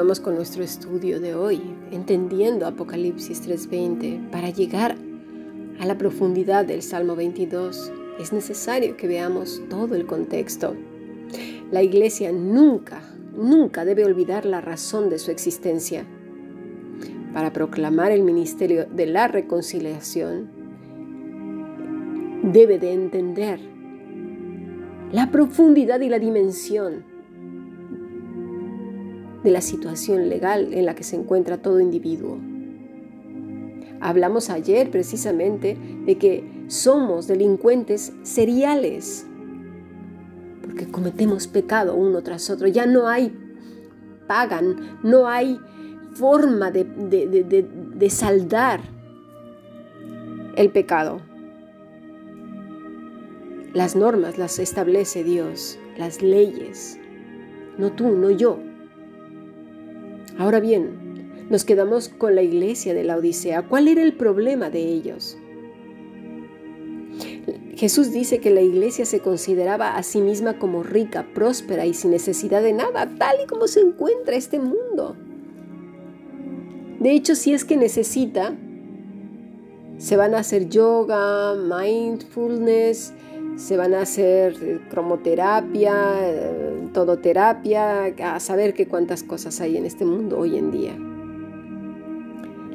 Continuamos con nuestro estudio de hoy, entendiendo Apocalipsis 3:20. Para llegar a la profundidad del Salmo 22 es necesario que veamos todo el contexto. La iglesia nunca, nunca debe olvidar la razón de su existencia. Para proclamar el ministerio de la reconciliación, debe de entender la profundidad y la dimensión de la situación legal en la que se encuentra todo individuo. Hablamos ayer precisamente de que somos delincuentes seriales, porque cometemos pecado uno tras otro. Ya no hay pagan, no hay forma de, de saldar el pecado. Las normas las establece Dios, las leyes, no tú, no yo. Ahora bien, nos quedamos con la iglesia de la Odisea. ¿Cuál era el problema de ellos? Jesús dice que la iglesia se consideraba a sí misma como rica, próspera y sin necesidad de nada, tal y como se encuentra este mundo. De hecho, si es que necesita, se van a hacer yoga, mindfulness, se van a hacer cromoterapia, eh, todoterapia, a saber qué cuántas cosas hay en este mundo hoy en día.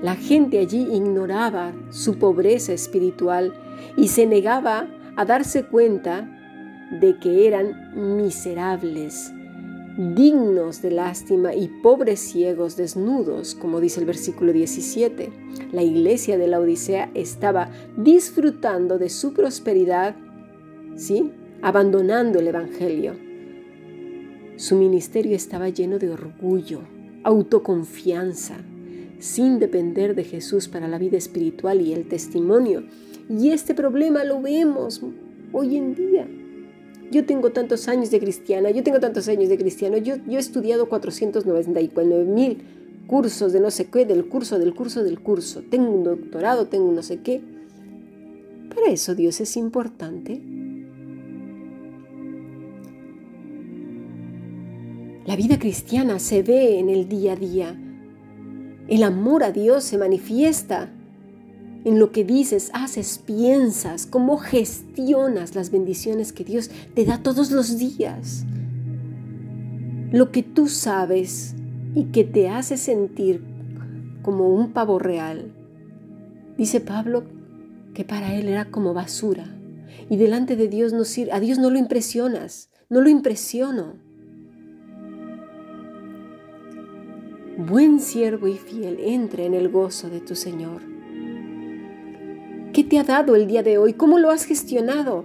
La gente allí ignoraba su pobreza espiritual y se negaba a darse cuenta de que eran miserables, dignos de lástima y pobres ciegos desnudos, como dice el versículo 17. La iglesia de la Odisea estaba disfrutando de su prosperidad ¿sí? Abandonando el Evangelio. Su ministerio estaba lleno de orgullo, autoconfianza, sin depender de Jesús para la vida espiritual y el testimonio. Y este problema lo vemos hoy en día. Yo tengo tantos años de cristiana, yo tengo tantos años de cristiano, yo, yo he estudiado 499 mil cursos de no sé qué, del curso, del curso, del curso. Tengo un doctorado, tengo no sé qué. Para eso Dios es importante. La vida cristiana se ve en el día a día. El amor a Dios se manifiesta en lo que dices, haces, piensas, cómo gestionas las bendiciones que Dios te da todos los días. Lo que tú sabes y que te hace sentir como un pavo real. Dice Pablo que para él era como basura. Y delante de Dios no sirve, a Dios no lo impresionas, no lo impresiono. Buen siervo y fiel, entre en el gozo de tu Señor. ¿Qué te ha dado el día de hoy? ¿Cómo lo has gestionado?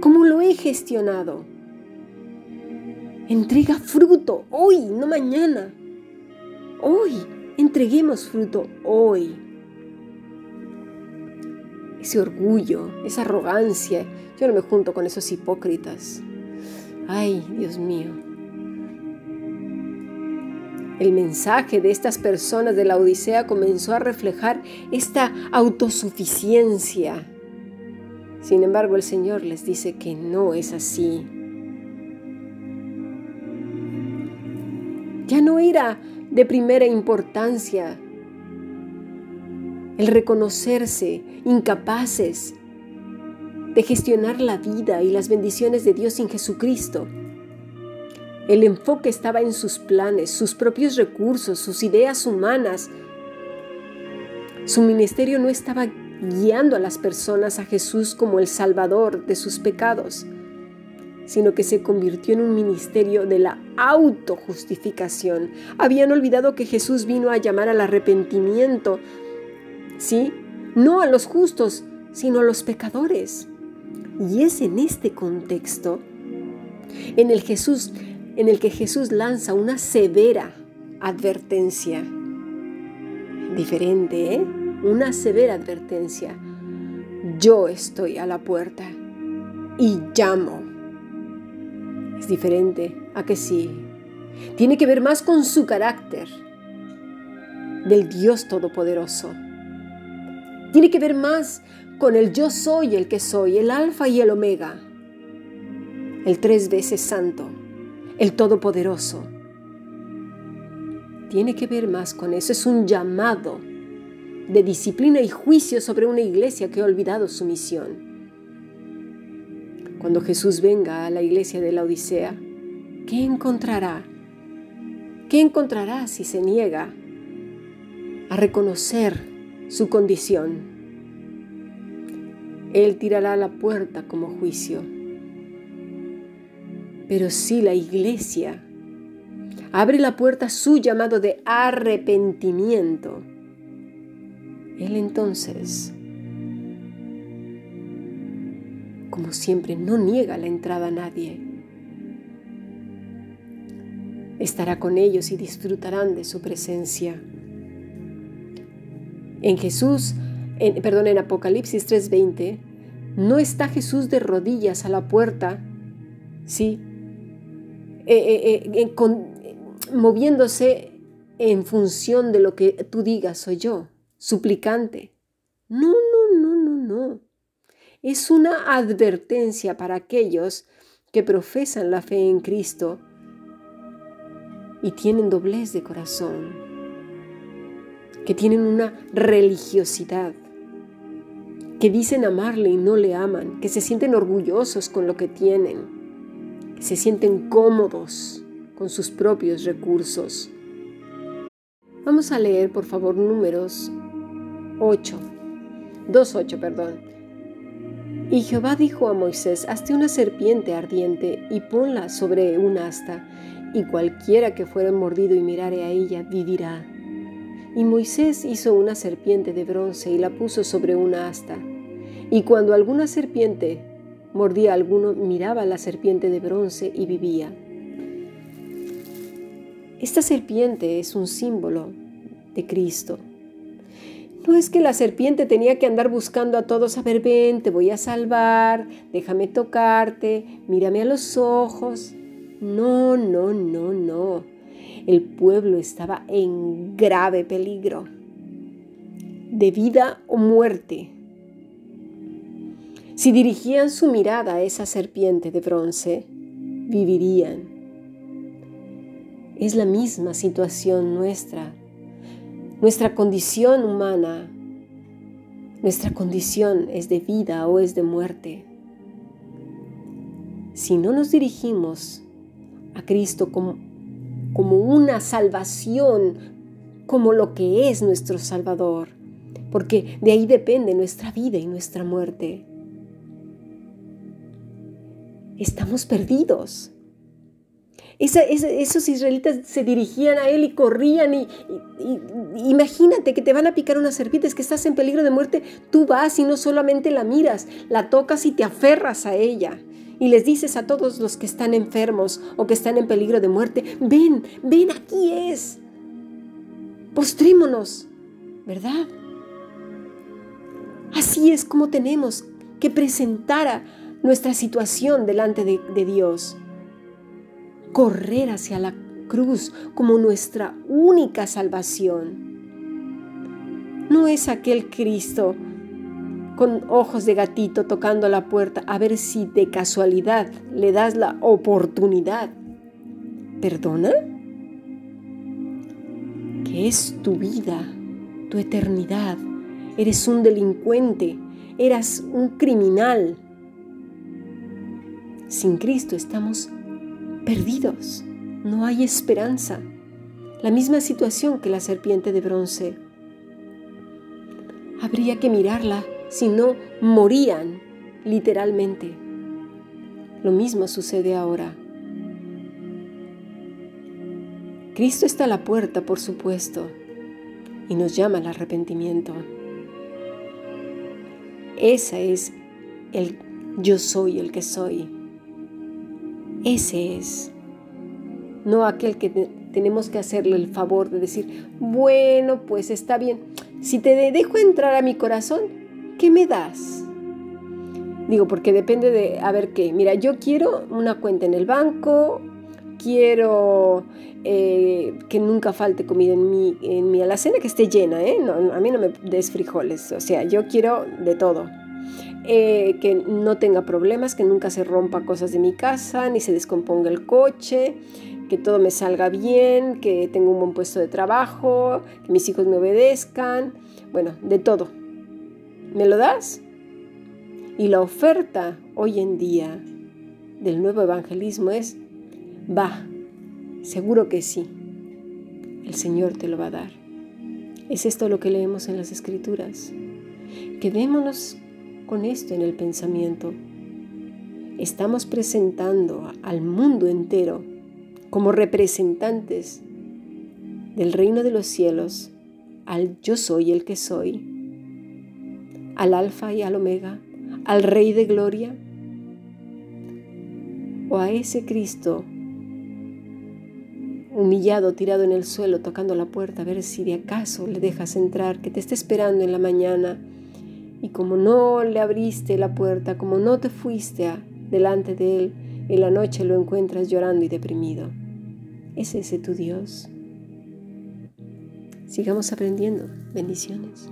¿Cómo lo he gestionado? Entrega fruto hoy, no mañana. Hoy, entreguemos fruto hoy. Ese orgullo, esa arrogancia, yo no me junto con esos hipócritas. Ay, Dios mío. El mensaje de estas personas de la Odisea comenzó a reflejar esta autosuficiencia. Sin embargo, el Señor les dice que no es así. Ya no era de primera importancia el reconocerse incapaces de gestionar la vida y las bendiciones de Dios sin Jesucristo. El enfoque estaba en sus planes, sus propios recursos, sus ideas humanas. Su ministerio no estaba guiando a las personas a Jesús como el Salvador de sus pecados, sino que se convirtió en un ministerio de la autojustificación. Habían olvidado que Jesús vino a llamar al arrepentimiento, ¿sí? No a los justos, sino a los pecadores. Y es en este contexto en el Jesús en el que Jesús lanza una severa advertencia. Diferente, ¿eh? Una severa advertencia. Yo estoy a la puerta y llamo. Es diferente a que sí. Tiene que ver más con su carácter del Dios Todopoderoso. Tiene que ver más con el yo soy el que soy, el alfa y el omega, el tres veces santo el Todopoderoso. tiene que ver más con eso. Es un llamado de disciplina y juicio sobre una iglesia que ha olvidado su misión. Cuando Jesús venga a la iglesia de la Odisea, ¿qué encontrará? ¿Qué encontrará si se niega a reconocer su condición? Él tirará la puerta como juicio. Pero si la iglesia abre la puerta a su llamado de arrepentimiento, Él entonces, como siempre, no niega la entrada a nadie. Estará con ellos y disfrutarán de su presencia. En Jesús perdón, en Apocalipsis 3:20, no está Jesús de rodillas a la puerta, ¿sí? Eh, eh, eh, moviéndose en función de lo que tú digas, soy yo, suplicante. No, no, no, no, no. Es una advertencia para aquellos que profesan la fe en Cristo y tienen doblez de corazón, que tienen una religiosidad que dicen amarle y no le aman, que se sienten orgullosos con lo que tienen, se sienten cómodos con sus propios recursos. Vamos a leer, por favor, números 8, 2.8, perdón. Y Jehová dijo a Moisés, hazte una serpiente ardiente y ponla sobre un asta, y cualquiera que fuera mordido y mirare a ella vivirá. Y Moisés hizo una serpiente de bronce y la puso sobre una asta. Y cuando alguna serpiente mordía alguno, miraba a la serpiente de bronce y vivía. Esta serpiente es un símbolo de Cristo. No es que la serpiente tenía que andar buscando a todos, a ver, ven, te voy a salvar, déjame tocarte, mírame a los ojos. No, no, no, no. El pueblo estaba en grave peligro, de vida o muerte. Si dirigían su mirada a esa serpiente de bronce, vivirían. Es la misma situación nuestra, nuestra condición humana. Nuestra condición es de vida o es de muerte. Si no nos dirigimos a Cristo como, como una salvación, como lo que es nuestro Salvador, porque de ahí depende nuestra vida y nuestra muerte estamos perdidos. esos israelitas se dirigían a él y corrían y, imagínate que te van a picar unas serpientes, que estás en peligro de muerte, tú vas y no solamente la miras, la tocas y te aferras a ella. Y les dices a todos los que están enfermos o que están en peligro de muerte, ven, ven, aquí es. Postrémonos, ¿verdad? Así es como tenemos que presentar a, nuestra situación delante de, Dios. Correr hacia la cruz como nuestra única salvación. No es aquel Cristo con ojos de gatito tocando la puerta a ver si de casualidad le das la oportunidad. ¿Perdona? Que es tu vida, tu eternidad. Eres un delincuente, eras un criminal, sin Cristo estamos perdidos, no hay esperanza. La misma situación que la serpiente de bronce. Habría que mirarla, si no, morían literalmente. Lo mismo sucede ahora. Cristo está a la puerta, por supuesto, y nos llama al arrepentimiento. Esa es el yo soy el que soy. Ese es. No aquel que tenemos que hacerle el favor de decir, bueno, pues está bien. Si te dejo entrar a mi corazón, ¿qué me das? Digo, porque depende de, a ver qué. Mira, yo quiero una cuenta en el banco, quiero eh, que nunca falte comida en mi, en mi alacena, que esté llena, ¿eh? a mí no me des frijoles, o sea, yo quiero de todo. Eh, que no tenga problemas, que nunca se rompa cosas de mi casa, ni se descomponga el coche, que todo me salga bien, que tenga un buen puesto de trabajo, que mis hijos me obedezcan, bueno, de todo. ¿Me lo das? Y la oferta hoy en día del nuevo evangelismo es, va, seguro que sí, el Señor te lo va a dar. Es esto lo que leemos en las escrituras. Quedémonos con esto en el pensamiento. Estamos presentando al mundo entero como representantes del reino de los cielos al yo soy el que soy, al alfa y al omega, al rey de gloria, o a ese Cristo humillado, tirado en el suelo, tocando la puerta, a ver si de acaso le dejas entrar, que te está esperando en la mañana, y como no le abriste la puerta, como no te fuiste a, delante de él, en la noche lo encuentras llorando y deprimido. ¿Es ese tu Dios? Sigamos aprendiendo. Bendiciones.